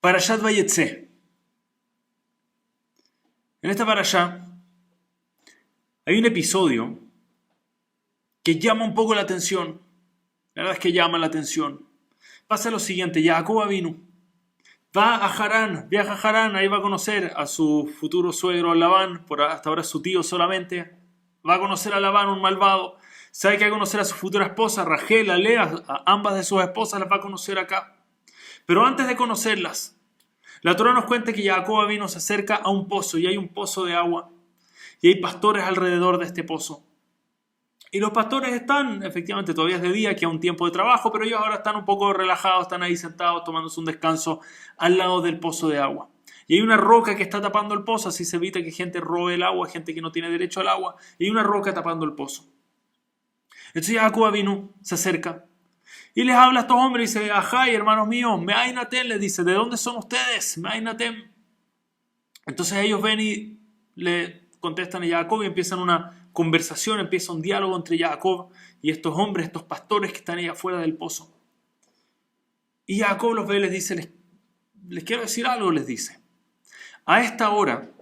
Parashat Vayetze. En esta parasha hay un episodio que llama un poco la atención. La verdad es que llama la atención. Pasa lo siguiente, Jacob vino. Va a Harán, viaja a Harán, ahí va a conocer a su futuro suegro Labán, por hasta ahora su tío solamente. Va a conocer a Labán, un malvado. Sabe que va a conocer a su futura esposa, Rachel, a Lea, a ambas de sus esposas las va a conocer acá. Pero antes de conocerlas, la Torah nos cuenta que Jacob vino se acerca a un pozo y hay un pozo de agua y hay pastores alrededor de este pozo. Y los pastores están, efectivamente, todavía es de día, que a un tiempo de trabajo, pero ellos ahora están un poco relajados, están ahí sentados tomándose un descanso al lado del pozo de agua. Y hay una roca que está tapando el pozo, así se evita que gente robe el agua, gente que no tiene derecho al agua. Y hay una roca tapando el pozo. Entonces Jacob vino, se acerca y les habla a estos hombres y dice, ajá, hermanos míos, me Meainatem, les dice, ¿de dónde son ustedes? Me Meainatem. Entonces ellos ven y le contestan a Jacob y empiezan una conversación, empieza un diálogo entre Jacob y estos hombres, estos pastores que están ahí afuera del pozo. Y Jacob los ve y les dice, les, les quiero decir algo, les dice. A esta hora,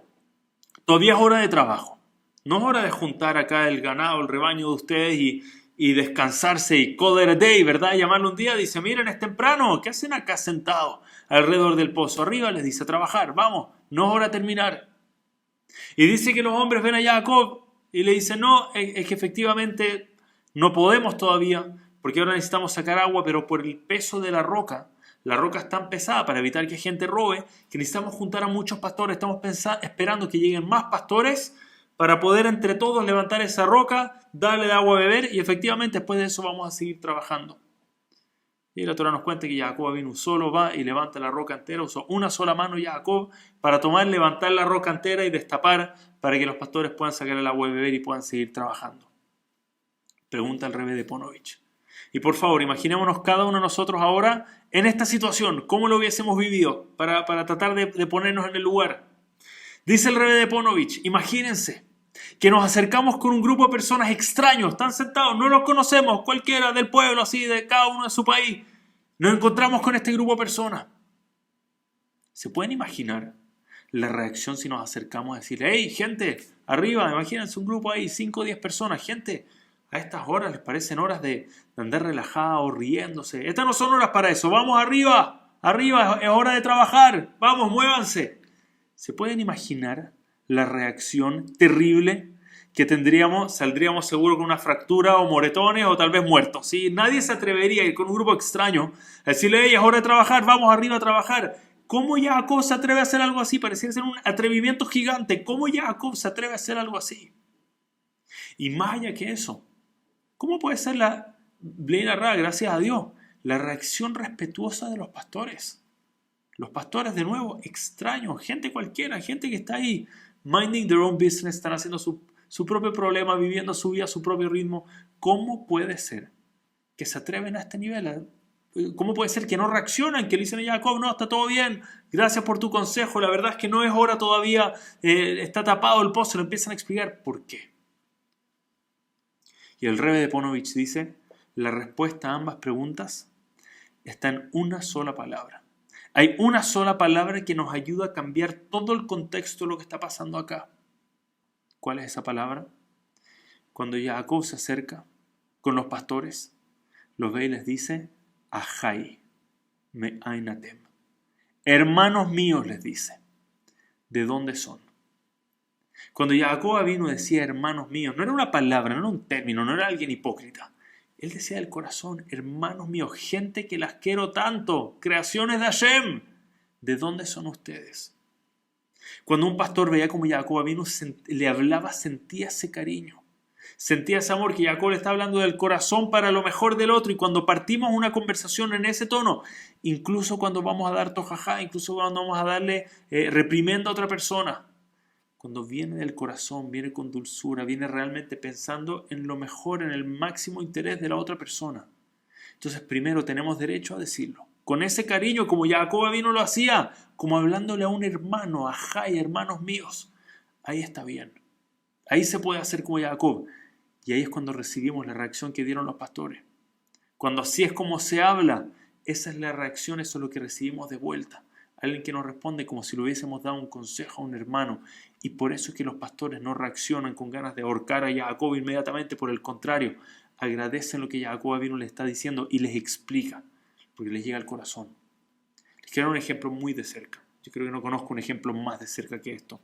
todavía es hora de trabajo. No es hora de juntar acá el ganado, el rebaño de ustedes y, y descansarse y call it day, ¿verdad? Llamarlo un día, dice, miren, es temprano, ¿qué hacen acá sentados alrededor del pozo? Arriba les dice, a trabajar, vamos, no es hora de terminar. Y dice que los hombres ven a Jacob y le dicen, no, es que efectivamente no podemos todavía, porque ahora necesitamos sacar agua, pero por el peso de la roca, la roca es tan pesada para evitar que gente robe, que necesitamos juntar a muchos pastores, estamos esperando que lleguen más pastores para poder entre todos levantar esa roca, darle el agua a beber y efectivamente después de eso vamos a seguir trabajando. Y la Torah nos cuenta que Jacob vino solo, va y levanta la roca entera, usó una sola mano Jacob para tomar, levantar la roca entera y destapar para que los pastores puedan sacar el agua y beber y puedan seguir trabajando. Pregunta el rebe de Ponovich. Y por favor, imaginémonos cada uno de nosotros ahora en esta situación, cómo lo hubiésemos vivido, para, tratar de, de, ponernos en el lugar. Dice el rebe de Ponovich, imagínense que nos acercamos con un grupo de personas extraños, están sentados, no los conocemos, cualquiera del pueblo, así, de cada uno de su país. Nos encontramos con este grupo de personas. ¿Se pueden imaginar la reacción si nos acercamos a decir, hey, gente, arriba, imagínense un grupo ahí, 5 o 10 personas, gente, a estas horas les parecen horas de, andar relajados, riéndose. Estas no son horas para eso, vamos arriba, arriba, es hora de trabajar, vamos, muévanse. ¿Se pueden imaginar la reacción terrible que tendríamos, saldríamos seguro con una fractura o moretones o tal vez muertos. ¿sí? Nadie se atrevería a ir con un grupo extraño a decirle, hey, es hora de trabajar, vamos arriba a trabajar. ¿Cómo Jacob se atreve a hacer algo así? Parecía ser un atrevimiento gigante. ¿Cómo Jacob se atreve a hacer algo así? Y más allá que eso, ¿cómo puede ser la, Ra, gracias a Dios, la reacción respetuosa de los pastores? Los pastores, de nuevo, extraños, gente cualquiera, gente que está ahí minding their own business, están haciendo su, su propio problema, viviendo su vida a su propio ritmo. ¿Cómo puede ser que se atreven a este nivel? ¿Cómo puede ser que no reaccionan? Que le dicen a Jacob, no, está todo bien, gracias por tu consejo, la verdad es que no es hora todavía, eh, está tapado el pozo, le empiezan a explicar por qué. Y el rebe de Ponovich dice, la respuesta a ambas preguntas está en una sola palabra. Hay una sola palabra que nos ayuda a cambiar todo el contexto de lo que está pasando acá. ¿Cuál es esa palabra? Cuando Jacob se acerca con los pastores, los ve y les dice, Ajay, me ainatem. Hermanos míos, les dice, ¿de dónde son? Cuando Jacob vino decía hermanos míos, no era una palabra, no era un término, no era alguien hipócrita. Él decía del corazón, hermanos míos, gente que las quiero tanto, creaciones de Hashem, ¿de dónde son ustedes? Cuando un pastor veía como Jacob vino, le hablaba, sentía ese cariño, sentía ese amor que Jacob le está hablando del corazón para lo mejor del otro. Y cuando partimos una conversación en ese tono, incluso cuando vamos a dar tojajá, incluso cuando vamos a darle eh, reprimenda a otra persona, cuando viene del corazón, viene con dulzura, viene realmente pensando en lo mejor, en el máximo interés de la otra persona. Entonces primero tenemos derecho a decirlo. Con ese cariño, como Jacob vino lo hacía, como hablándole a un hermano, a Jai, hermanos míos. Ahí está bien. Ahí se puede hacer como Jacob. Y ahí es cuando recibimos la reacción que dieron los pastores. Cuando así es como se habla, esa es la reacción, eso es lo que recibimos de vuelta. Alguien que nos responde como si le hubiésemos dado un consejo a un hermano. Y por eso es que los pastores no reaccionan con ganas de ahorcar a Jacob inmediatamente, por el contrario, agradecen lo que Jacob vino le está diciendo y les explica, porque les llega al corazón. Les quiero dar un ejemplo muy de cerca. Yo creo que no conozco un ejemplo más de cerca que esto.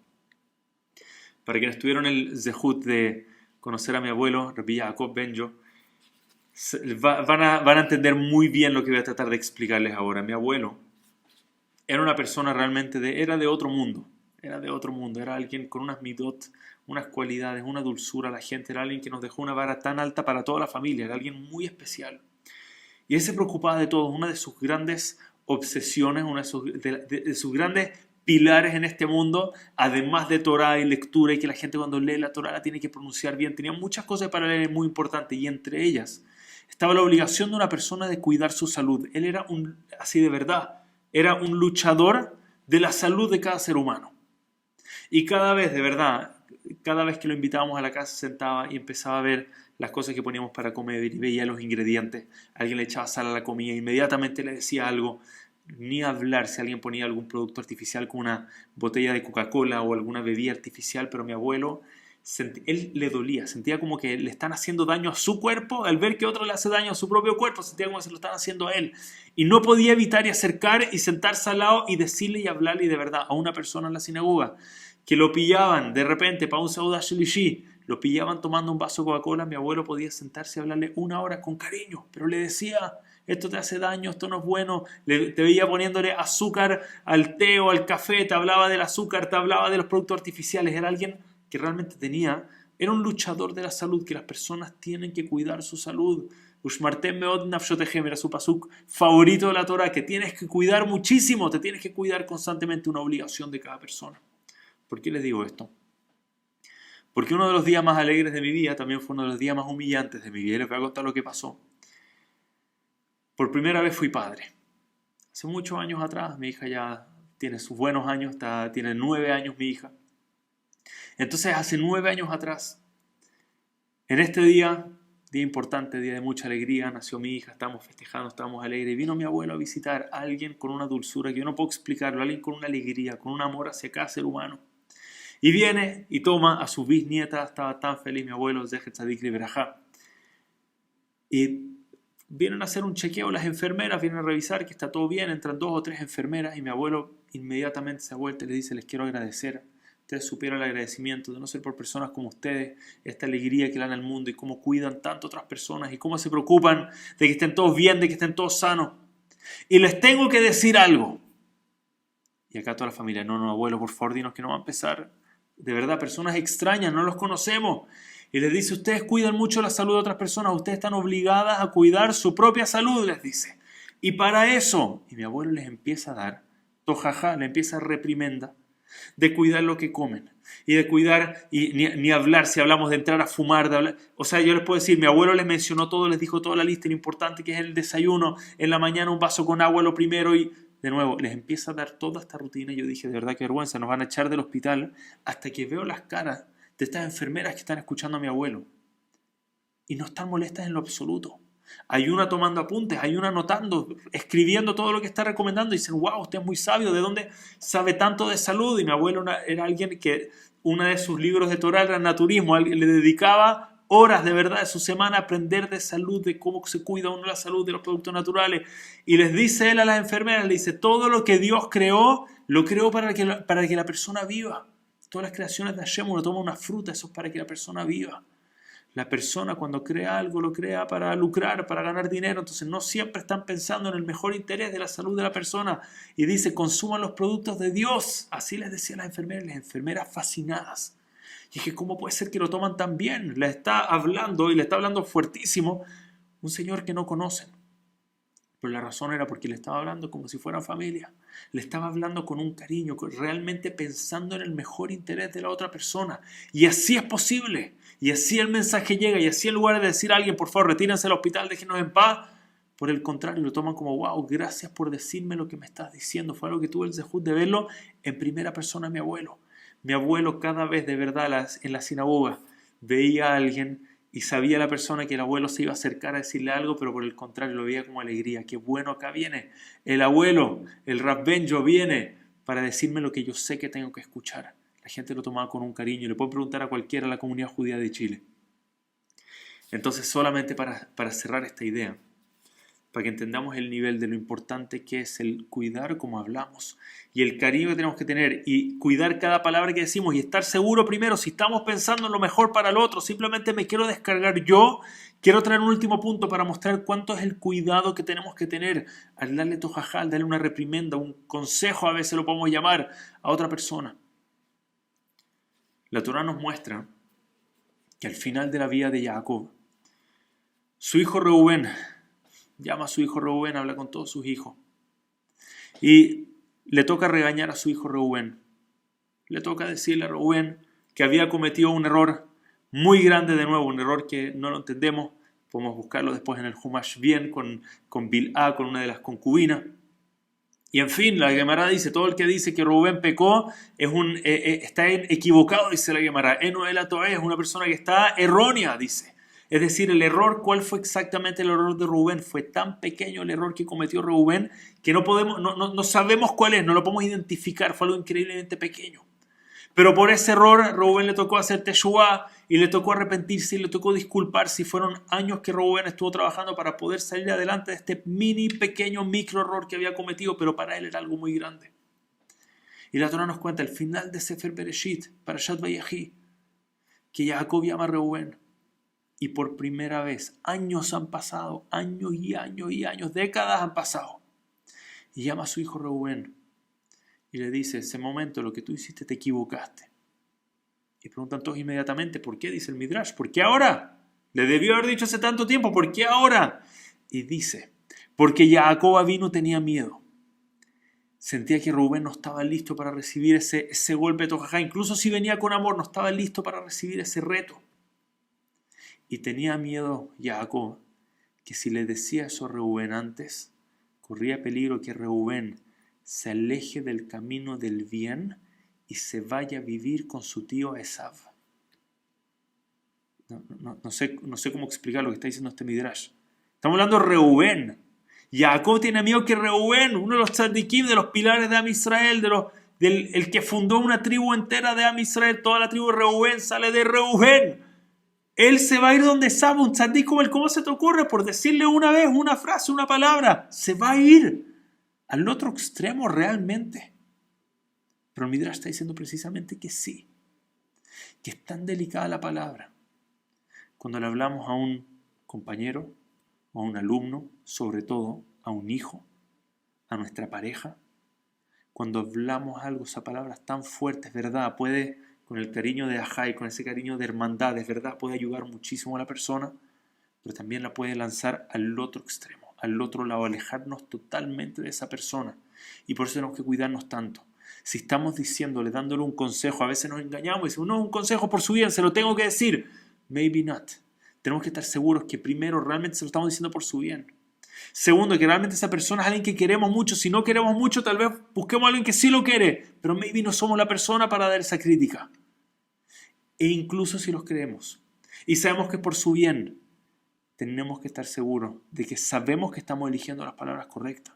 Para quienes tuvieron el zehut de conocer a mi abuelo, Rabbi Jacob Benjo, van a, van a entender muy bien lo que voy a tratar de explicarles ahora. Mi abuelo era una persona realmente de, era de otro mundo, era de otro mundo, era alguien con unas midot, unas cualidades, una dulzura la gente, era alguien que nos dejó una vara tan alta para toda la familia, era alguien muy especial. Y él se preocupaba de todo, una de sus grandes obsesiones, una de sus, de sus grandes pilares en este mundo, además de Torah y lectura y que la gente cuando lee la Torah la tiene que pronunciar bien, tenía muchas cosas para leer muy importantes y entre ellas estaba la obligación de una persona de cuidar su salud. Él era un, así de verdad, era un luchador de la salud de cada ser humano. Y cada vez, de verdad, cada vez que lo invitábamos a la casa sentaba y empezaba a ver las cosas que poníamos para comer y veía los ingredientes. Alguien le echaba sal a la comida, inmediatamente le decía algo. Ni hablar si alguien ponía algún producto artificial como una botella de Coca-Cola o alguna bebida artificial, pero mi abuelo él le dolía, sentía como que le están haciendo daño a su cuerpo, al ver que otro le hace daño a su propio cuerpo, sentía como que se lo están haciendo a él. Y no podía evitar y acercar y sentarse al lado y decirle y hablarle de verdad a una persona en la sinagoga, que lo pillaban de repente para un Sauda Shelishi, lo pillaban tomando un vaso de Coca-Cola, mi abuelo podía sentarse y hablarle una hora con cariño, pero le decía, esto te hace daño, esto no es bueno, te veía poniéndole azúcar al té o al café, te hablaba del azúcar, te hablaba de los productos artificiales, era alguien que realmente tenía, era un luchador de la salud, que las personas tienen que cuidar su salud. Era su pasuk favorito de la Torah, que tienes que cuidar muchísimo, te tienes que cuidar constantemente, una obligación de cada persona. ¿Por qué les digo esto? Porque uno de los días más alegres de mi vida también fue uno de los días más humillantes de mi vida. Les voy a contar lo que pasó. Por primera vez fui padre. Hace muchos años atrás, mi hija ya tiene sus buenos años, está, tiene nueve años mi hija. Entonces, hace nueve años atrás, en este día, día importante, día de mucha alegría, nació mi hija, estamos festejando, estamos alegres, vino mi abuelo a visitar a alguien con una dulzura que yo no puedo explicarlo, alguien con una alegría, con un amor hacia cada ser humano. Y viene y toma a su bisnieta, estaba tan feliz mi abuelo, Zehet Tzadik Berajá. Y vienen a hacer un chequeo las enfermeras, vienen a revisar que está todo bien, entran dos o tres enfermeras y mi abuelo inmediatamente se vuelta y le dice, les quiero agradecer ustedes supieron el agradecimiento de no ser por personas como ustedes, esta alegría que dan al mundo y cómo cuidan tanto otras personas y cómo se preocupan de que estén todos bien, de que estén todos sanos. Y les tengo que decir algo. Y acá toda la familia, no, no, abuelo, por favor, dinos que no va a empezar. De verdad, personas extrañas, no los conocemos. Y les dice, ustedes cuidan mucho la salud de otras personas, ustedes están obligadas a cuidar su propia salud, les dice. Y para eso, y mi abuelo les empieza a dar, tojaja, le empieza a reprimenda de cuidar lo que comen y de cuidar y ni, hablar si hablamos de entrar a fumar, de hablar, o sea, yo les puedo decir, mi abuelo les mencionó todo, les dijo toda la lista, lo importante que es el desayuno, en la mañana un vaso con agua lo primero y de nuevo les empieza a dar toda esta rutina y yo dije, de verdad qué vergüenza, nos van a echar del hospital hasta que veo las caras de estas enfermeras que están escuchando a mi abuelo y no están molestas en lo absoluto. Hay una tomando apuntes, hay una anotando, escribiendo todo lo que está recomendando. Y dicen, wow, usted es muy sabio, ¿de dónde sabe tanto de salud? Y mi abuelo era alguien que uno de sus libros de Torah era naturismo, le dedicaba horas de verdad de su semana a aprender de salud, de cómo se cuida uno la salud de los productos naturales. Y les dice él a las enfermeras, le dice, todo lo que Dios creó, lo creó para que, para que la persona viva. Todas las creaciones de Hashem, uno toma una fruta, eso es para que la persona viva. La persona cuando crea algo lo crea para lucrar, para ganar dinero, entonces no siempre están pensando en el mejor interés de la salud de la persona. Y dice, consuman los productos de Dios. Así les decía las enfermeras, las enfermeras fascinadas. Y es que, ¿cómo puede ser que lo toman tan bien? Le está hablando y le está hablando fuertísimo un señor que no conocen. Pero la razón era porque le estaba hablando como si fuera familia. Le estaba hablando con un cariño, realmente pensando en el mejor interés de la otra persona. Y así es posible. Y así el mensaje llega. Y así en lugar de decir a alguien, por favor, retírense al hospital, déjenos en paz. Por el contrario, lo toman como, wow, gracias por decirme lo que me estás diciendo. Fue algo que tuve el dejud de verlo en primera persona mi abuelo. Mi abuelo cada vez de verdad en la sinagoga veía a alguien y sabía la persona que el abuelo se iba a acercar a decirle algo, pero por el contrario lo veía como alegría. Qué bueno, acá viene el abuelo, el Benjo viene para decirme lo que yo sé que tengo que escuchar. La gente lo tomaba con un cariño. Le puedo preguntar a cualquiera de la comunidad judía de Chile. Entonces, solamente para, para cerrar esta idea, para que entendamos el nivel de lo importante que es el cuidar como hablamos y el cariño que tenemos que tener y cuidar cada palabra que decimos y estar seguro primero si estamos pensando en lo mejor para el otro, simplemente me quiero descargar yo, quiero traer un último punto para mostrar cuánto es el cuidado que tenemos que tener al darle tojajá, al darle una reprimenda, un consejo, a veces lo podemos llamar, a otra persona. La Torah nos muestra que al final de la vida de Jacob, su hijo Reubén, llama a su hijo Reubén, habla con todos sus hijos. Y le toca regañar a su hijo Reubén. Le toca decirle a Reubén que había cometido un error muy grande de nuevo, un error que no lo entendemos. Podemos buscarlo después en el Humash bien con, con Bil'a, con una de las concubinas. Y en fin, la Gemara dice, todo el que dice que Reubén pecó es un, eh, eh, está equivocado, dice la Gemara. Eno el es una persona que está errónea, dice. Es decir, el error, ¿cuál fue exactamente el error de Rubén? Fue tan pequeño el error que cometió Rubén que no, podemos, no, no, sabemos cuál es, no lo podemos identificar, fue algo increíblemente pequeño. Pero por ese error, Rubén le tocó hacer Teshuvah y le tocó arrepentirse y le tocó disculparse. Y fueron años que Rubén estuvo trabajando para poder salir adelante de este mini, pequeño, micro error que había cometido, pero para él era algo muy grande. Y la Torah nos cuenta el final de Sefer Bereshit, para Shad Vayahi, que Jacob llama a Reuben y por primera vez, años han pasado, años y años y años, décadas han pasado. Y llama a su hijo Reuben y le dice, ese momento lo que tú hiciste te equivocaste. Y preguntan todos inmediatamente, ¿por qué? Dice el Midrash, ¿por qué ahora? Le debió haber dicho hace tanto tiempo, ¿por qué ahora? Y dice, porque Jacob vino tenía miedo. Sentía que Rubén no estaba listo para recibir ese, ese golpe de tojajá. Incluso si venía con amor, no estaba listo para recibir ese reto. Y tenía miedo Jacob que si le decía eso a Reubén antes, corría peligro que Reubén se aleje del camino del bien y se vaya a vivir con su tío Esav. No, sé, no sé cómo explicar lo que está diciendo este Midrash. Estamos hablando de Reubén. Jacob tiene miedo que Reubén, uno de los tzadikim, de los pilares de Am Israel, de los, del el que fundó una tribu entera de Am Israel, toda la tribu de Reubén sale de Reubén. Él se va a ir donde sabe un tzaddik como él. ¿Cómo se te ocurre? Por decirle una vez, una frase, una palabra. Se va a ir al otro extremo realmente. Pero el está diciendo precisamente que sí. Que es tan delicada la palabra. Cuando le hablamos a un compañero, a un alumno, sobre todo a un hijo, a nuestra pareja. Cuando hablamos algo, esa palabra es tan fuerte, es verdad, puede con el cariño de y con ese cariño de hermandad, es verdad, puede ayudar muchísimo a la persona, pero también la puede lanzar al otro extremo, al otro lado, alejarnos totalmente de esa persona. Y por eso tenemos que cuidarnos tanto. Si estamos diciéndole, dándole un consejo, a veces nos engañamos y decimos, no, un consejo por su bien, se lo tengo que decir. Maybe not. Tenemos que estar seguros que primero realmente se lo estamos diciendo por su bien. Segundo, que realmente esa persona es alguien que queremos mucho. Si no queremos mucho, tal vez busquemos a alguien que sí lo quiere, pero maybe no somos la persona para dar esa crítica. E incluso si los creemos y sabemos que por su bien, tenemos que estar seguros de que sabemos que estamos eligiendo las palabras correctas.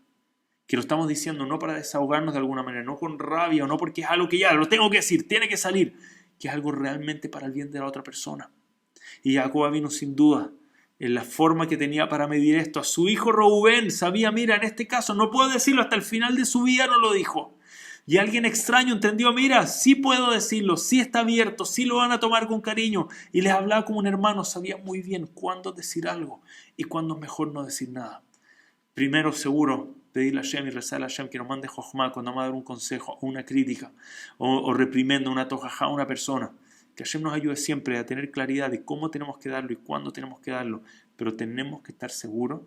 Que lo estamos diciendo no para desahogarnos de alguna manera, no con rabia o no porque es algo que ya lo tengo que decir, tiene que salir, que es algo realmente para el bien de la otra persona. Y Jacob vino sin duda en la forma que tenía para medir esto. A su hijo Rubén sabía, mira, en este caso no puedo decirlo, hasta el final de su vida no lo dijo. Y alguien extraño entendió, mira, sí puedo decirlo, sí está abierto, sí lo van a tomar con cariño. Y les hablaba como un hermano, sabía muy bien cuándo decir algo y cuándo mejor no decir nada. Primero, seguro, pedirle a Hashem y rezarle a Hashem que nos mande Jochma cuando vamos a dar un consejo o una crítica o, o reprimendo una tojaja a una persona. Que Hashem nos ayude siempre a tener claridad de cómo tenemos que darlo y cuándo tenemos que darlo. Pero tenemos que estar seguros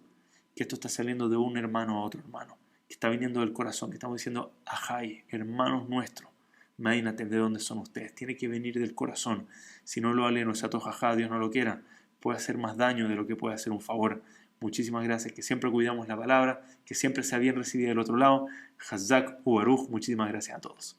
que esto está saliendo de un hermano a otro hermano que está viniendo del corazón, que estamos diciendo, ajay, hermanos nuestros, imagínate de dónde son ustedes, tiene que venir del corazón. Si no lo aleno, esa tojajá, Dios no lo quiera, puede hacer más daño de lo que puede hacer un favor. Muchísimas gracias, que siempre cuidamos la palabra, que siempre sea bien recibida del otro lado. Hazak Ubaruj, muchísimas gracias a todos.